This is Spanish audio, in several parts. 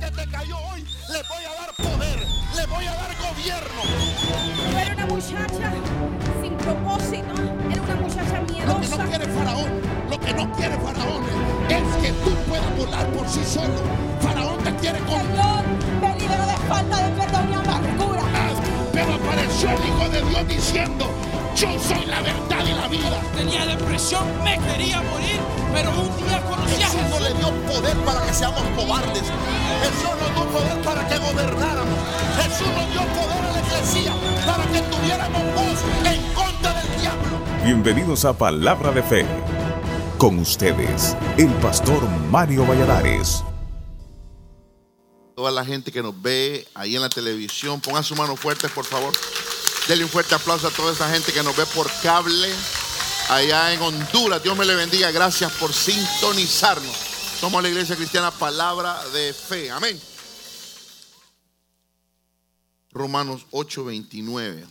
que te cayó hoy, le voy a dar poder, le voy a dar gobierno. Era una muchacha sin propósito, era una muchacha Lo que miedosa. no quiere Faraón, lo que no quiere Faraón es que tú puedas volar por sí solo. Faraón te quiere con Señor, me liberó de falta de perdón y amargura. Pero apareció el Hijo de Dios diciendo, yo soy la verdad y la vida. tenía depresión, me quería morir, pero un día conocí a Jesús no Jesús. le dio poder para que seamos cobardes. Jesús nos dio poder para que gobernáramos. Jesús nos dio poder a la iglesia para que tuviéramos voz en contra del diablo. Bienvenidos a Palabra de Fe. Con ustedes, el pastor Mario Valladares. Toda la gente que nos ve ahí en la televisión, pongan su mano fuerte, por favor. Denle un fuerte aplauso a toda esa gente que nos ve por cable allá en Honduras. Dios me le bendiga. Gracias por sintonizarnos. Somos la iglesia cristiana Palabra de Fe. Amén. Romanos 8:29.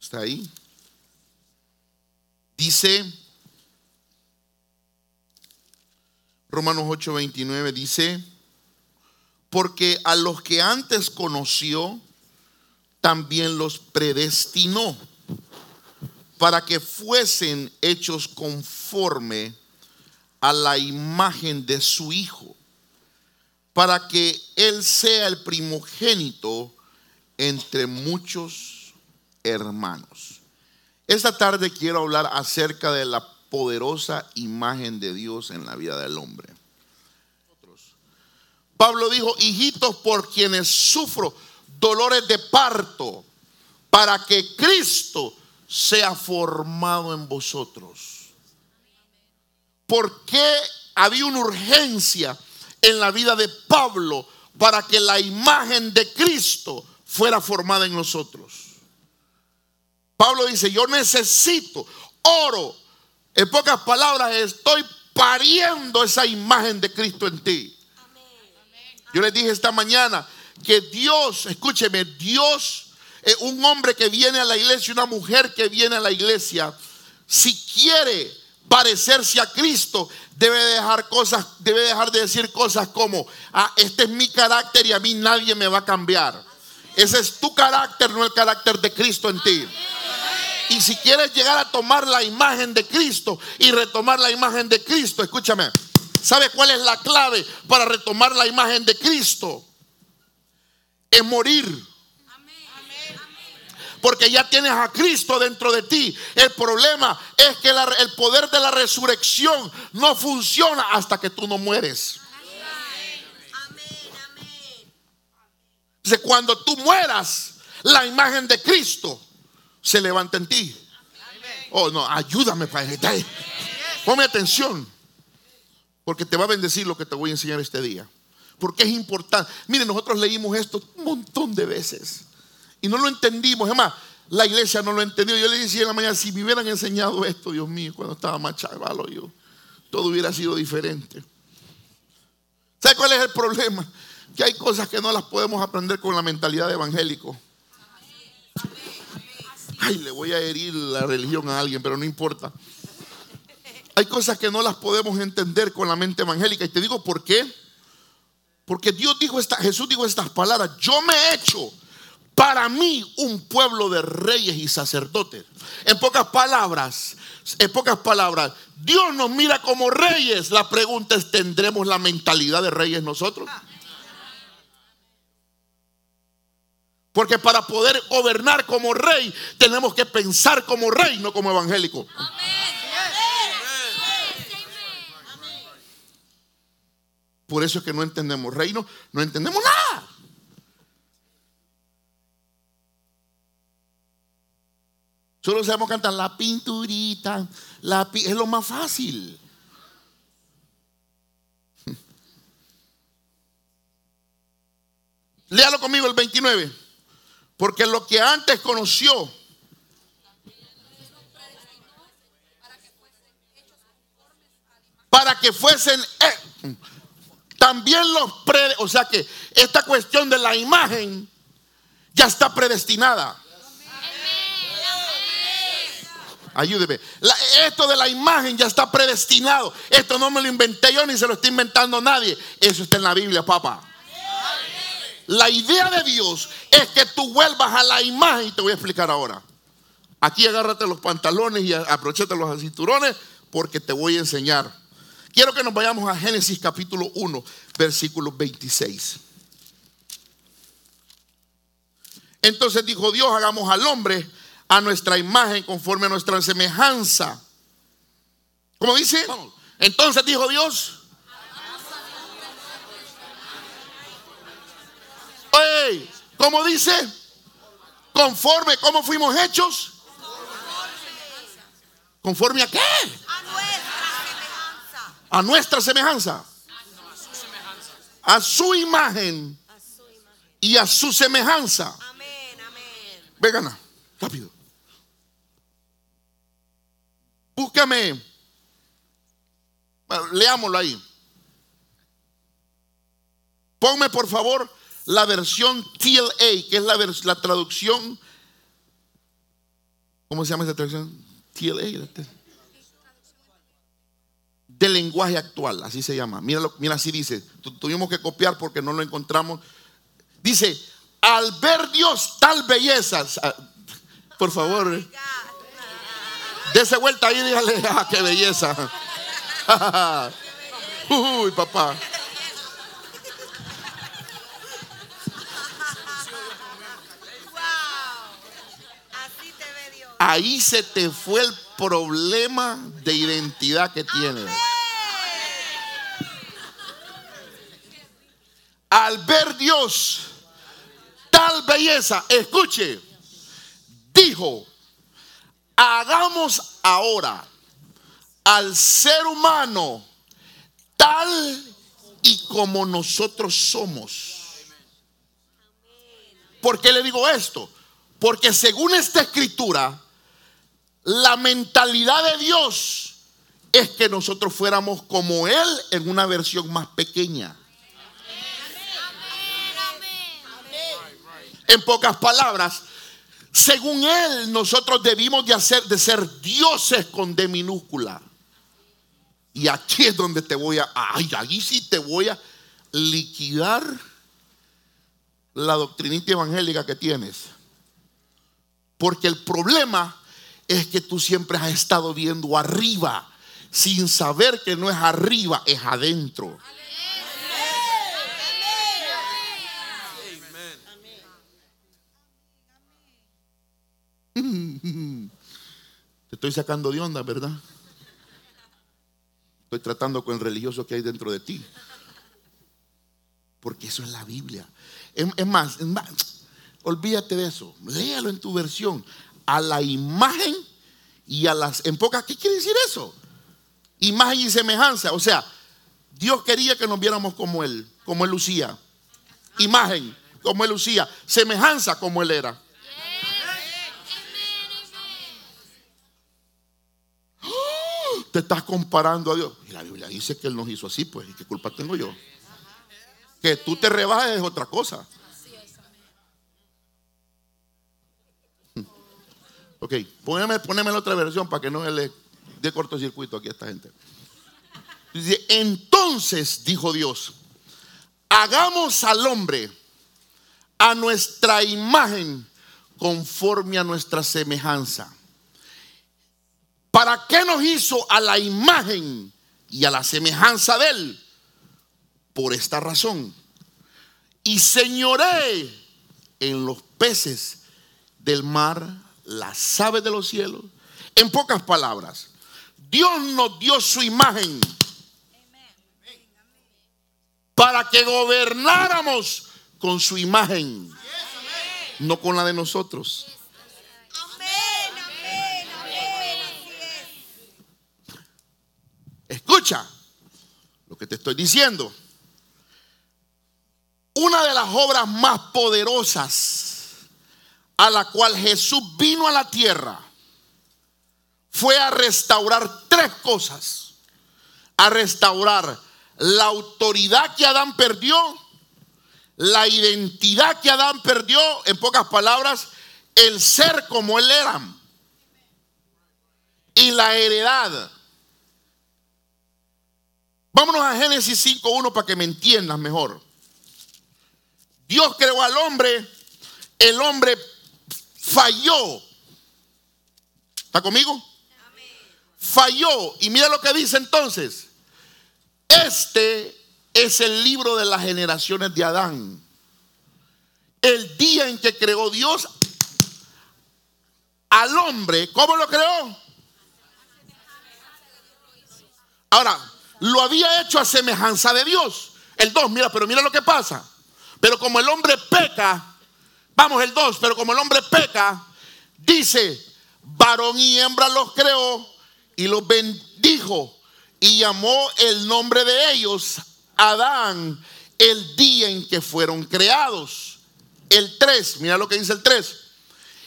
¿Está ahí? Dice, Romanos 8:29 dice, porque a los que antes conoció, también los predestinó para que fuesen hechos conforme a la imagen de su Hijo, para que Él sea el primogénito entre muchos hermanos. Esta tarde quiero hablar acerca de la poderosa imagen de Dios en la vida del hombre. Pablo dijo, hijitos por quienes sufro dolores de parto, para que Cristo sea formado en vosotros. ¿Por qué había una urgencia en la vida de Pablo para que la imagen de Cristo fuera formada en nosotros? Pablo dice, yo necesito oro. En pocas palabras, estoy pariendo esa imagen de Cristo en ti. Yo les dije esta mañana que Dios, escúcheme, Dios, eh, un hombre que viene a la iglesia, una mujer que viene a la iglesia, si quiere parecerse a Cristo, debe dejar cosas, debe dejar de decir cosas como, ah, este es mi carácter y a mí nadie me va a cambiar. Ese es tu carácter, no el carácter de Cristo en ti. Y si quieres llegar a tomar la imagen de Cristo y retomar la imagen de Cristo, escúchame, ¿sabe cuál es la clave para retomar la imagen de Cristo? Es morir. Porque ya tienes a Cristo dentro de ti. El problema es que el poder de la resurrección no funciona hasta que tú no mueres. Entonces, cuando tú mueras, la imagen de Cristo se levanta en ti. Oh, no, ayúdame, Padre. Ponme atención. Porque te va a bendecir lo que te voy a enseñar este día. Porque es importante. Miren, nosotros leímos esto un montón de veces. Y no lo entendimos. Es más, la iglesia no lo entendió. Yo le decía en la mañana, si me hubieran enseñado esto, Dios mío, cuando estaba más chavalo, yo, todo hubiera sido diferente. ¿Sabe cuál es el problema? Que hay cosas que no las podemos aprender con la mentalidad de evangélico. Ay, le voy a herir la religión a alguien, pero no importa. Hay cosas que no las podemos entender con la mente evangélica. Y te digo por qué. Porque Dios dijo esta, Jesús dijo estas palabras. Yo me he hecho para mí un pueblo de reyes y sacerdotes. En pocas palabras, en pocas palabras, Dios nos mira como reyes. La pregunta es, ¿tendremos la mentalidad de reyes nosotros? Porque para poder gobernar como rey, tenemos que pensar como rey, no como evangélico. Por eso es que no entendemos reino, no entendemos nada. Solo sabemos cantar la pinturita, es lo más fácil. Léalo conmigo el 29. Porque lo que antes conoció, para que fuesen también los pre, o sea que esta cuestión de la imagen ya está predestinada. Ayúdeme. La- esto de la imagen ya está predestinado. Esto no me lo inventé yo ni se lo está inventando nadie. Eso está en la Biblia, papá. La idea de Dios es que tú vuelvas a la imagen y te voy a explicar ahora. Aquí agárrate los pantalones y abrochate los cinturones porque te voy a enseñar. Quiero que nos vayamos a Génesis capítulo 1, versículo 26. Entonces dijo Dios, hagamos al hombre a nuestra imagen conforme a nuestra semejanza. ¿Cómo dice? Entonces dijo Dios. Ey, ¿Cómo dice? Conforme, ¿cómo fuimos hechos? ¿Conforme a qué? A nuestra semejanza. A su imagen y a su semejanza. Vengan, rápido. Búscame. Leámoslo ahí. Ponme por favor la versión TLA, que es la, la traducción. ¿Cómo se llama esa traducción? TLA. Del lenguaje actual, así se llama. Mira, lo- mira así dice. Tu- Tuvimos que copiar porque no lo encontramos. Dice, al ver Dios tal belleza, por favor, eh, dése vuelta ahí y dígale, ah, qué belleza. Uy, papá. Wow. Así te ve Dios. Ahí se te fue el problema de identidad que tienes. Al ver Dios tal belleza, escuche, dijo, hagamos ahora al ser humano tal y como nosotros somos. ¿Por qué le digo esto? Porque según esta escritura, la mentalidad de Dios es que nosotros fuéramos como Él en una versión más pequeña. En pocas palabras, según Él, nosotros debimos de, hacer, ser dioses con D minúscula. Y aquí es donde te voy a, ay, ahí sí te voy a liquidar la doctrinita evangélica que tienes. Porque el problema es que tú siempre has estado viendo arriba, sin saber que no es arriba, es adentro. Te estoy sacando de onda, ¿verdad? Estoy tratando con el religioso que hay dentro de ti. Porque eso es la Biblia. Es, es más, olvídate de eso. Léalo en tu versión. A la imagen y a las... En pocas, ¿qué quiere decir eso? Imagen y semejanza. O sea, Dios quería que nos viéramos como Él, como Él lucía. Imagen, como Él lucía. Semejanza, como Él era. Te estás comparando a Dios. Y la Biblia dice que Él nos hizo así, pues. ¿Y qué culpa tengo yo? Que tú te rebajes es otra cosa. Ok, poneme, poneme la otra versión para que no le dé cortocircuito aquí a esta gente. Entonces, dijo Dios, hagamos al hombre a nuestra imagen conforme a nuestra semejanza. ¿Para qué nos hizo a la imagen y a la semejanza de él? Por esta razón. Y señoré en los peces del mar, las aves de los cielos. En pocas palabras, Dios nos dio su imagen para que gobernáramos con su imagen, no con la de nosotros. Escucha lo que te estoy diciendo. Una de las obras más poderosas a la cual Jesús vino a la tierra fue a restaurar tres cosas. A restaurar la autoridad que Adán perdió, la identidad que Adán perdió, en pocas palabras, el ser como él era. y la heredad. Vámonos a Génesis 5.1 para que me entiendas mejor. Dios creó al hombre, el hombre falló. ¿Está conmigo? Falló. Y mira lo que dice entonces. Este es el libro de las generaciones de Adán. El día en que creó Dios al hombre, ¿cómo lo creó? Ahora, lo había hecho a semejanza de Dios. El 2, mira, pero mira lo que pasa. Pero como el hombre peca, vamos el 2, pero como el hombre peca, dice, varón y hembra los creó y los bendijo y llamó el nombre de ellos Adán el día en que fueron creados. El 3, mira lo que dice el 3.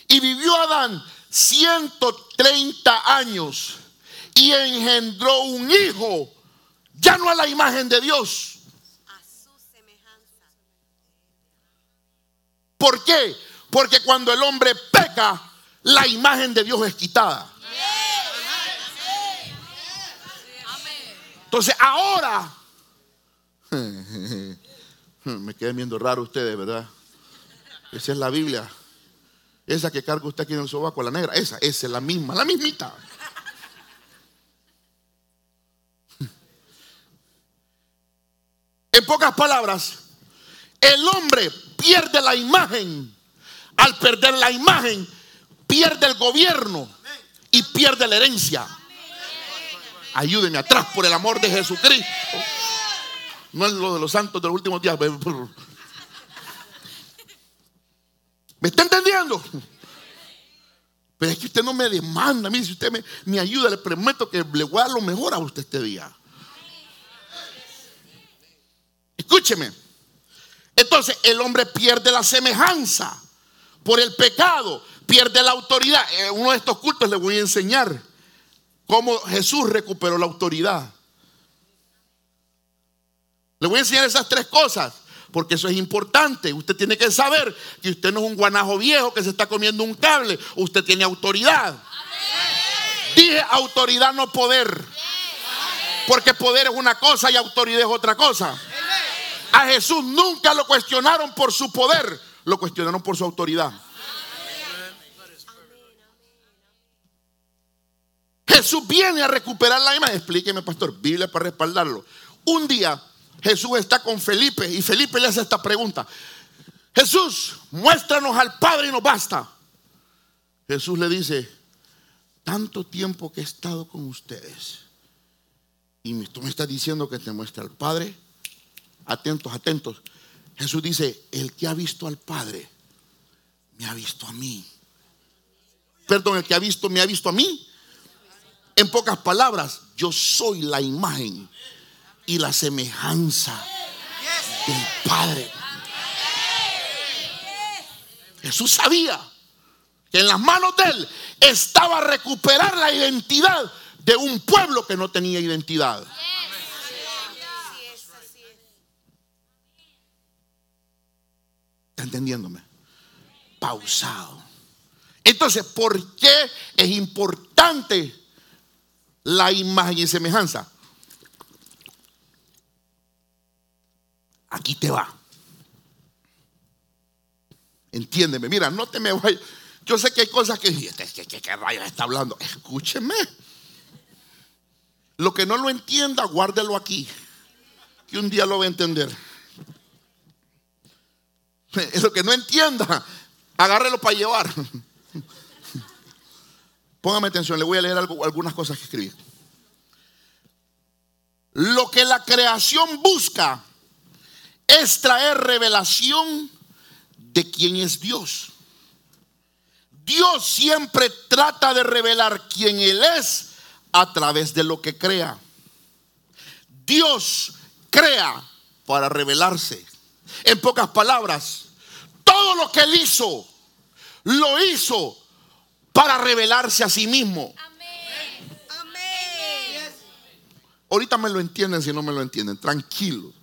Y vivió Adán 130 años y engendró un hijo, ya no a la imagen de Dios. ¿Por qué? Porque cuando el hombre peca, la imagen de Dios es quitada. Entonces ahora, me quedé viendo raro ustedes, ¿verdad? Esa es la Biblia. Esa que carga usted aquí en el sobaco, la negra. Esa, esa es la misma, la mismita. En pocas palabras, el hombre pierde la imagen. Al perder la imagen, pierde el gobierno y pierde la herencia. Ayúdenme atrás por el amor de Jesucristo. No es lo de los santos de los últimos días. ¿Me está entendiendo? Pero es que usted no me demanda. Mire, si usted me, me ayuda, le prometo que le voy a dar lo mejor a usted este día. Escúcheme. Entonces el hombre pierde la semejanza por el pecado, pierde la autoridad. En uno de estos cultos le voy a enseñar cómo Jesús recuperó la autoridad. Le voy a enseñar esas tres cosas, porque eso es importante. Usted tiene que saber que usted no es un guanajo viejo que se está comiendo un cable. Usted tiene autoridad. Dije autoridad, no poder. Porque poder es una cosa y autoridad es otra cosa. A Jesús nunca lo cuestionaron por su poder, lo cuestionaron por su autoridad. Jesús viene a recuperar la imagen. Explíqueme, pastor, Biblia para respaldarlo. Un día Jesús está con Felipe y Felipe le hace esta pregunta. Jesús, muéstranos al Padre y nos basta. Jesús le dice, tanto tiempo que he estado con ustedes y tú me estás diciendo que te muestra al Padre. Atentos, atentos. Jesús dice, el que ha visto al Padre, me ha visto a mí. Perdón, el que ha visto, me ha visto a mí. En pocas palabras, yo soy la imagen y la semejanza del Padre. Jesús sabía que en las manos de él estaba recuperar la identidad de un pueblo que no tenía identidad. Así es, así es. ¿Está entendiéndome? Pausado. Entonces, ¿por qué es importante la imagen y semejanza? Aquí te va. Entiéndeme, mira, no te me vayas. Yo sé que hay cosas que, que, que, que rayos está hablando. Escúcheme. Lo que no lo entienda, guárdelo aquí. Que un día lo va a entender. Lo que no entienda, agárrelo para llevar. Póngame atención, le voy a leer algunas cosas que escribí. Lo que la creación busca es traer revelación de quién es Dios. Dios siempre trata de revelar quién Él es a través de lo que crea. Dios crea para revelarse. En pocas palabras, todo lo que Él hizo, lo hizo para revelarse a sí mismo. Amén. Ahorita me lo entienden si no me lo entienden, tranquilo.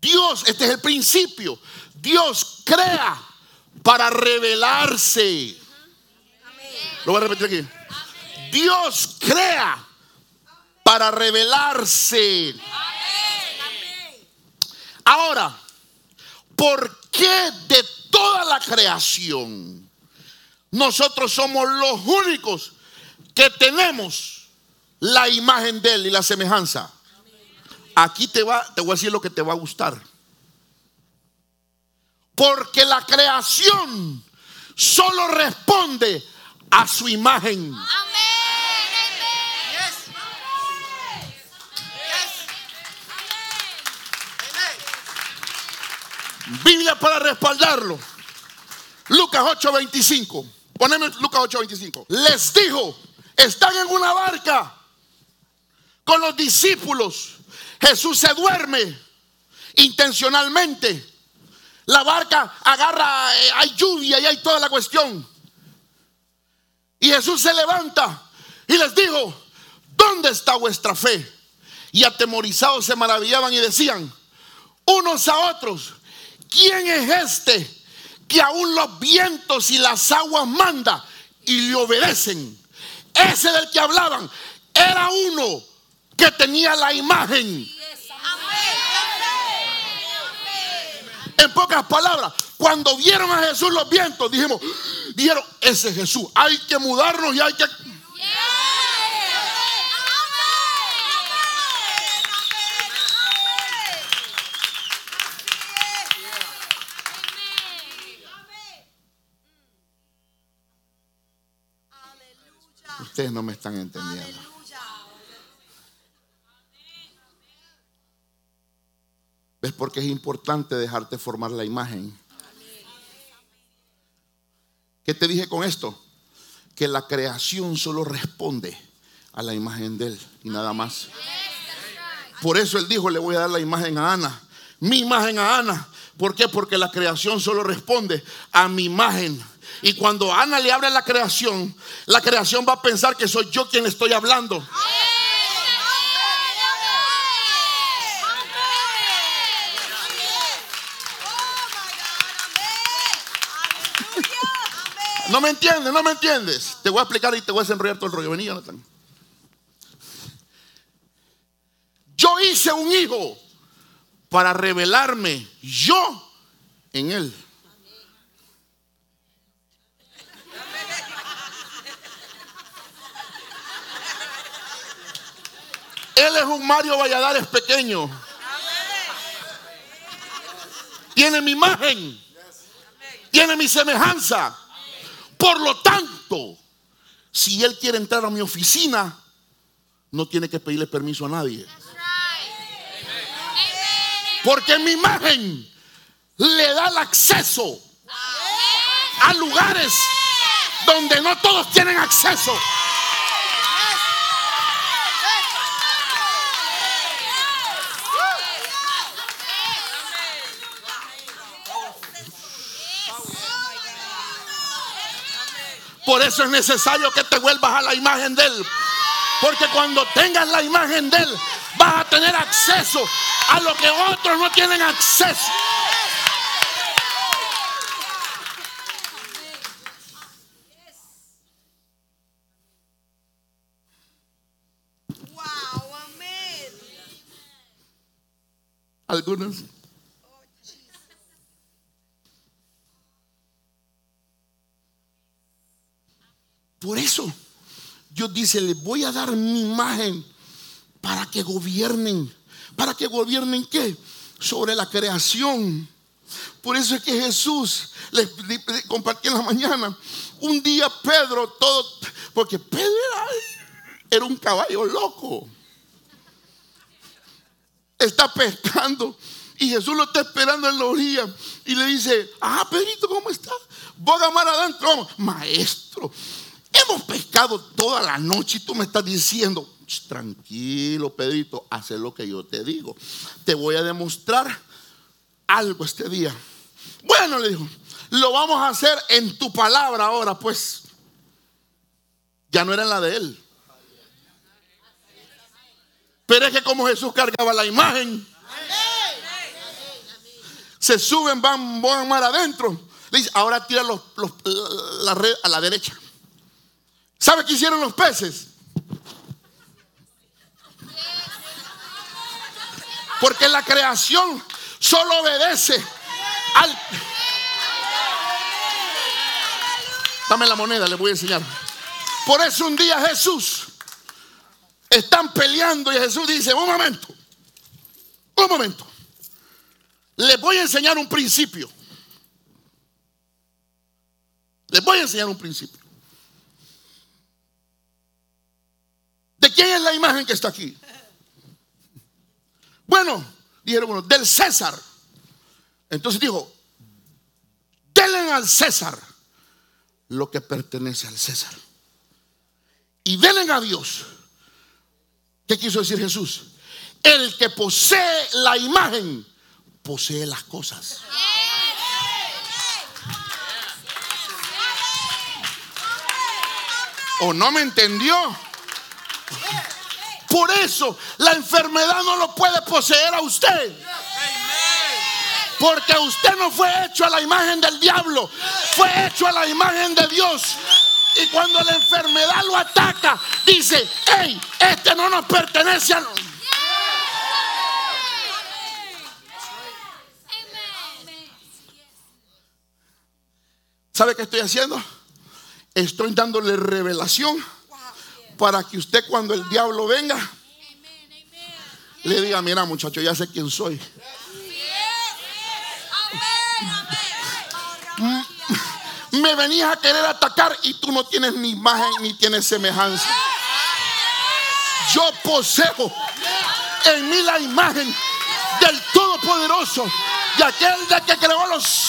Dios, este es el principio. Dios crea para revelarse. Lo voy a repetir aquí. Dios crea para revelarse. Ahora, ¿por qué de toda la creación nosotros somos los únicos que tenemos la imagen de Él y la semejanza? Aquí te va, te voy a decir lo que te va a gustar. Porque la creación solo responde a su imagen. Biblia para respaldarlo. Lucas 8:25. Poneme Lucas 8:25. Les dijo, están en una barca con los discípulos. Jesús se duerme intencionalmente. La barca agarra, eh, hay lluvia y hay toda la cuestión. Y Jesús se levanta y les dijo, ¿dónde está vuestra fe? Y atemorizados se maravillaban y decían, unos a otros, ¿quién es este que aún los vientos y las aguas manda y le obedecen? Ese del que hablaban era uno que tenía la imagen. En pocas palabras, cuando vieron a Jesús los vientos, dijimos, dijeron, ese es Jesús, hay que mudarnos y hay que... Ustedes no me están entendiendo. ¿Ves por qué es importante dejarte formar la imagen? ¿Qué te dije con esto? Que la creación solo responde a la imagen de Él y nada más. Por eso Él dijo, le voy a dar la imagen a Ana. Mi imagen a Ana. ¿Por qué? Porque la creación solo responde a mi imagen. Y cuando Ana le abre la creación, la creación va a pensar que soy yo quien estoy hablando. No me entiendes, no me entiendes. Te voy a explicar y te voy a desenrollar todo el rollo. Vení, Jonathan. Yo hice un hijo para revelarme yo en él. Él es un Mario Valladares pequeño. Tiene mi imagen. Tiene mi semejanza. Por lo tanto, si él quiere entrar a mi oficina, no tiene que pedirle permiso a nadie. Porque mi imagen le da el acceso a lugares donde no todos tienen acceso. Eso es necesario que te vuelvas a la imagen de Él. Porque cuando tengas la imagen de Él, vas a tener acceso a lo que otros no tienen acceso. Wow, amén. Algunos. Dios dice, les voy a dar mi imagen para que gobiernen. ¿Para que gobiernen qué? Sobre la creación. Por eso es que Jesús, les, les- compartí en la mañana, un día Pedro, todo, porque Pedro era, un caballo loco. Está pescando y Jesús lo está esperando en la orilla y le dice, ah, Pedrito, ¿cómo está? Voy a mar adentro. Maestro, hemos pescado toda la noche y tú me estás diciendo, "Ch, tranquilo, Pedrito, haz lo que yo te digo. Te voy a demostrar algo este día. Bueno, le dijo, lo vamos a hacer en tu palabra ahora, pues. Ya no era la de él. Pero es que como Jesús cargaba la imagen, se suben, van, van mar adentro. Le dice, ahora tira la red a la derecha. ¿Sabe qué hicieron los peces? Porque la creación solo obedece al... Dame la moneda, le voy a enseñar. Por eso un día Jesús están peleando y Jesús dice, un momento, un momento. Les voy a enseñar un principio. Les voy a enseñar un principio. ¿De quién es la imagen que está aquí? Bueno, dijeron bueno, del César. Entonces dijo, denle al César lo que pertenece al César. Y denle a Dios. ¿Qué quiso decir Jesús? El que posee la imagen, posee las cosas. ¿O no me entendió? Por eso la enfermedad no lo puede poseer a usted. Porque usted no fue hecho a la imagen del diablo, fue hecho a la imagen de Dios. Y cuando la enfermedad lo ataca, dice, hey, este no nos pertenece a... ¿Sabe qué estoy haciendo? Estoy dándole revelación para que usted cuando el diablo venga, le diga, mira muchacho, ya sé quién soy. Me venías a querer atacar y tú no tienes ni imagen ni tienes semejanza. Yo poseo en mí la imagen del Todopoderoso, de aquel de que creó los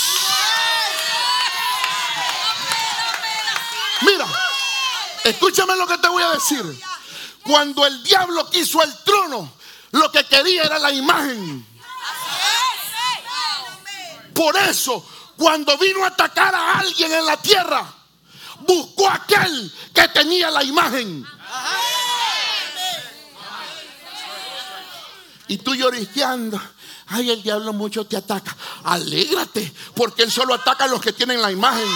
Mira, escúchame lo que te voy a decir. Cuando el diablo quiso el trono, lo que quería era la imagen. Por eso, cuando vino a atacar a alguien en la tierra, buscó a aquel que tenía la imagen. Y tú lloriqueando. Ay, el diablo mucho te ataca. Alégrate, porque él solo ataca a los que tienen la imagen.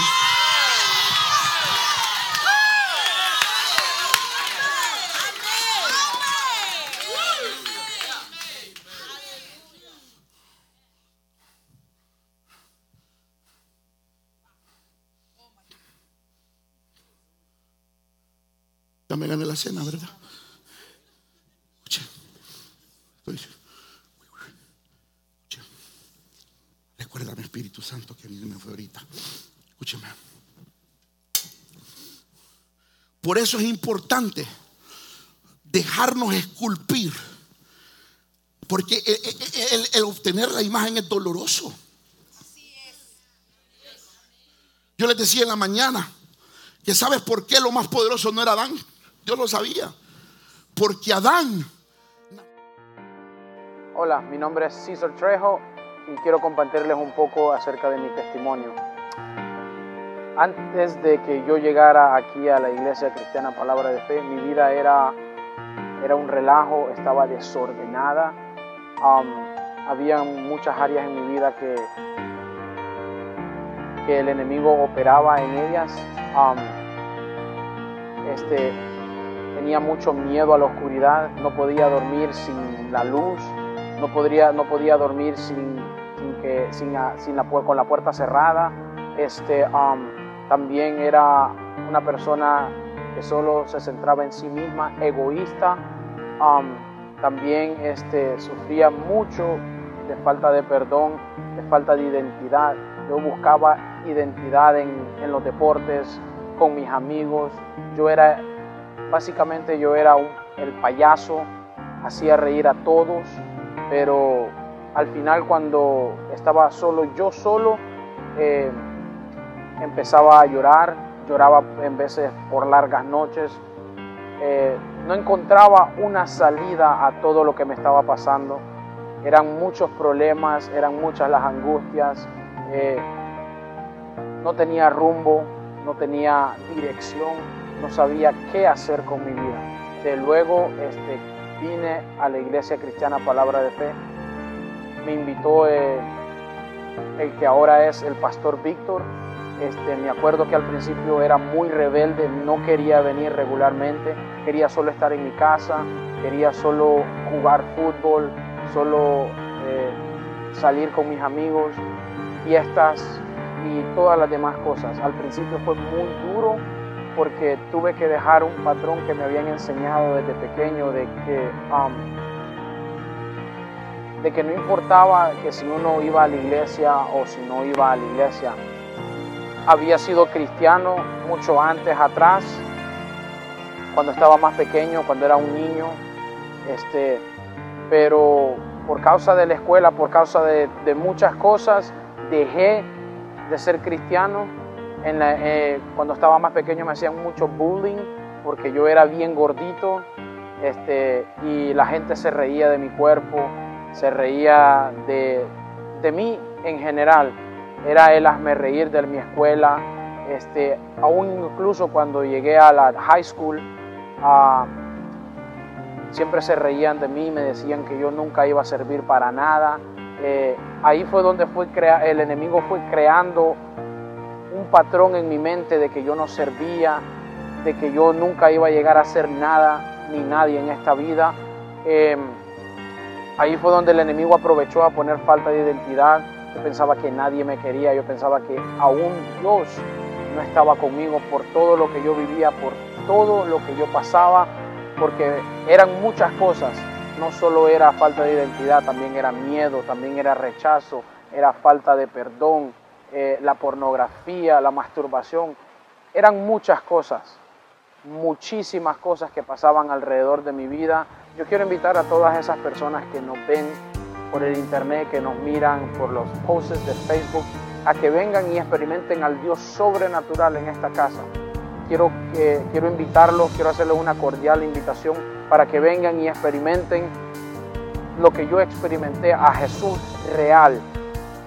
Ya me gané la cena, ¿verdad? Escuche. Recuérdame, Espíritu Santo, que a mí me fue ahorita. Escúcheme. Por eso es importante dejarnos esculpir. Porque el, el- el- el obtener la imagen es doloroso. Yo les decía en la mañana que sabes por qué lo más poderoso no era Adán. Yo lo sabía. Porque Adán Hola, mi nombre es César Trejo y quiero compartirles un poco acerca de mi testimonio. Antes de que yo llegara aquí a la iglesia cristiana Palabra de Fe, mi vida era, era un relajo, estaba desordenada. Um, había muchas áreas en mi vida que, que el enemigo operaba en ellas. Este, tenía mucho miedo a la oscuridad, no podía dormir sin la luz, no, podría, no podía dormir sin, sin que, sin, a- sin la, con la puerta cerrada. Este, um, también era una persona que solo se centraba en sí misma, egoísta. Um, también este, sufría mucho de falta de perdón, de falta de identidad. Yo buscaba identidad en, en los deportes, con mis amigos. Yo era Básicamente yo era un- el payaso, hacía reír a todos, pero al final cuando estaba solo, yo solo, eh, empezaba a llorar, lloraba en veces por largas noches, eh, no encontraba una salida a todo lo que me estaba pasando, eran muchos problemas, eran muchas las angustias, eh, no tenía rumbo, no tenía dirección, no sabía qué hacer con mi vida. De luego este, vine a la iglesia cristiana Palabra de Fe, me invitó eh, el que ahora es el pastor Víctor Este, me acuerdo que al principio era muy rebelde, no quería venir regularmente, quería solo estar en mi casa, quería solo jugar fútbol, solo eh, salir con mis amigos, fiestas y todas las demás cosas. Al principio fue muy duro porque tuve que dejar un patrón que me habían enseñado desde pequeño de que, um, de que no importaba que si uno iba a la iglesia o si no iba a la iglesia. Había sido cristiano mucho antes atrás, cuando estaba más pequeño, cuando era un niño, este, pero por causa de la escuela, por causa de, de muchas cosas, dejé de ser cristiano. En la- eh, cuando estaba más pequeño me hacían mucho bullying porque yo era bien gordito este, y la gente se reía de mi cuerpo, se reía de, de mí en general. Era el hazme reír de mi escuela. Este, aún incluso cuando llegué a la high school, ah, siempre se reían de mí, me decían que yo nunca iba a servir para nada. Eh, ahí fue donde fue crea el enemigo fue creando un patrón en mi mente de que yo no servía, de que yo nunca iba a llegar a ser nada ni nadie en esta vida. Eh, ahí fue donde el enemigo aprovechó a poner falta de identidad. Yo pensaba que nadie me quería, yo pensaba que aún Dios no estaba conmigo por todo lo que yo vivía, por todo lo que yo pasaba, porque eran muchas cosas. No solo era falta de identidad, también era miedo, también era rechazo, era falta de perdón, eh, la pornografía, la masturbación. Eran muchas cosas, muchísimas cosas que pasaban alrededor de mi vida. Yo quiero invitar a todas esas personas que nos ven por el internet, que nos miran por los posts de Facebook, a que vengan y experimenten al Dios sobrenatural en esta casa. Quiero, quiero invitarlos, quiero hacerles una cordial invitación para que vengan y experimenten lo que yo experimenté a Jesús real,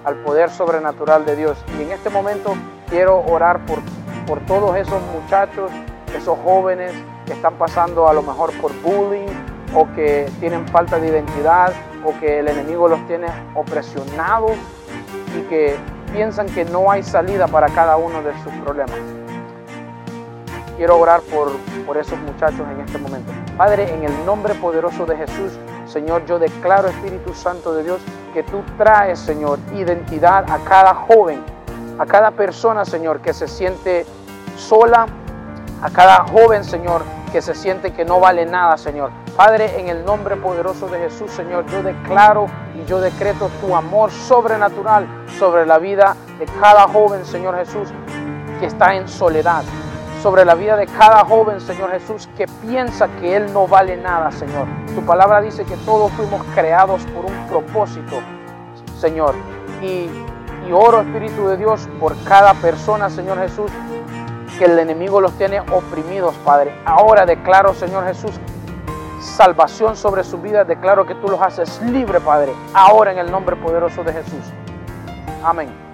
al poder sobrenatural de Dios. Y en este momento quiero orar por, por todos esos muchachos, esos jóvenes que están pasando a lo mejor por bullying o que tienen falta de identidad o que el enemigo los tiene opresionados y que piensan que no hay salida para cada uno de sus problemas. Quiero orar por, por esos muchachos en este momento. Padre, en el nombre poderoso de Jesús, Señor, yo declaro, Espíritu Santo de Dios, que tú traes, Señor, identidad a cada joven, a cada persona, Señor, que se siente sola, a cada joven, Señor, que se siente que no vale nada, Señor. Padre, en el nombre poderoso de Jesús, Señor, yo declaro y yo decreto tu amor sobrenatural sobre la vida de cada joven, Señor Jesús, que está en soledad. Sobre la vida de cada joven, Señor Jesús, que piensa que Él no vale nada, Señor. Tu palabra dice que todos fuimos creados por un propósito, Señor. Y, oro, Espíritu de Dios, por cada persona, Señor Jesús, que el enemigo los tiene oprimidos, Padre. Ahora declaro, Señor Jesús, salvación sobre su vida. Declaro que tú los haces libre, Padre. Ahora en el nombre poderoso de Jesús. Amén.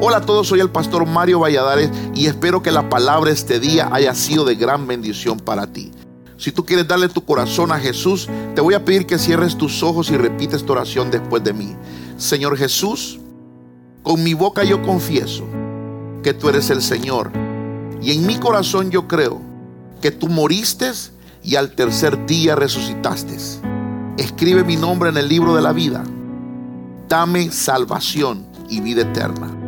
Hola a todos, soy el pastor Mario Valladares y espero que la palabra este día haya sido de gran bendición para ti. Si tú quieres darle tu corazón a Jesús, te voy a pedir que cierres tus ojos y repites esta oración después de mí. Señor Jesús, con mi boca yo confieso que tú eres el Señor y en mi corazón yo creo que tú moriste y al tercer día resucitaste. Escribe mi nombre en el libro de la vida. Dame salvación y vida eterna.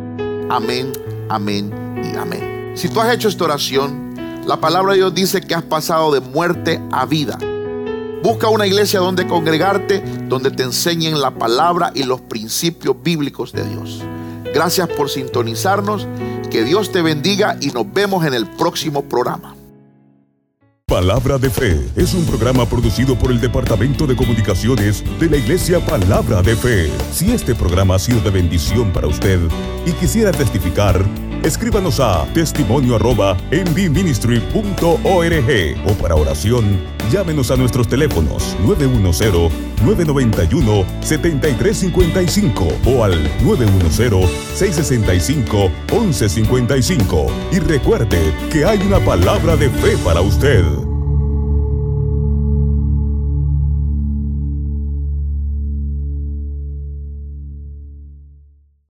Amén, amén y amén. Si tú has hecho esta oración, la palabra de Dios dice que has pasado de muerte a vida. Busca una iglesia donde congregarte, donde te enseñen la palabra y los principios bíblicos de Dios. Gracias por sintonizarnos. Que Dios te bendiga y nos vemos en el próximo programa. Palabra de Fe es un programa producido por el Departamento de Comunicaciones de la Iglesia Palabra de Fe. Si este programa ha sido de bendición para usted y quisiera testificar, escríbanos a testimonio arroba o para oración, llámenos a nuestros teléfonos 910-991-7355 o al 910-665-1155. Y recuerde que hay una palabra de fe para usted.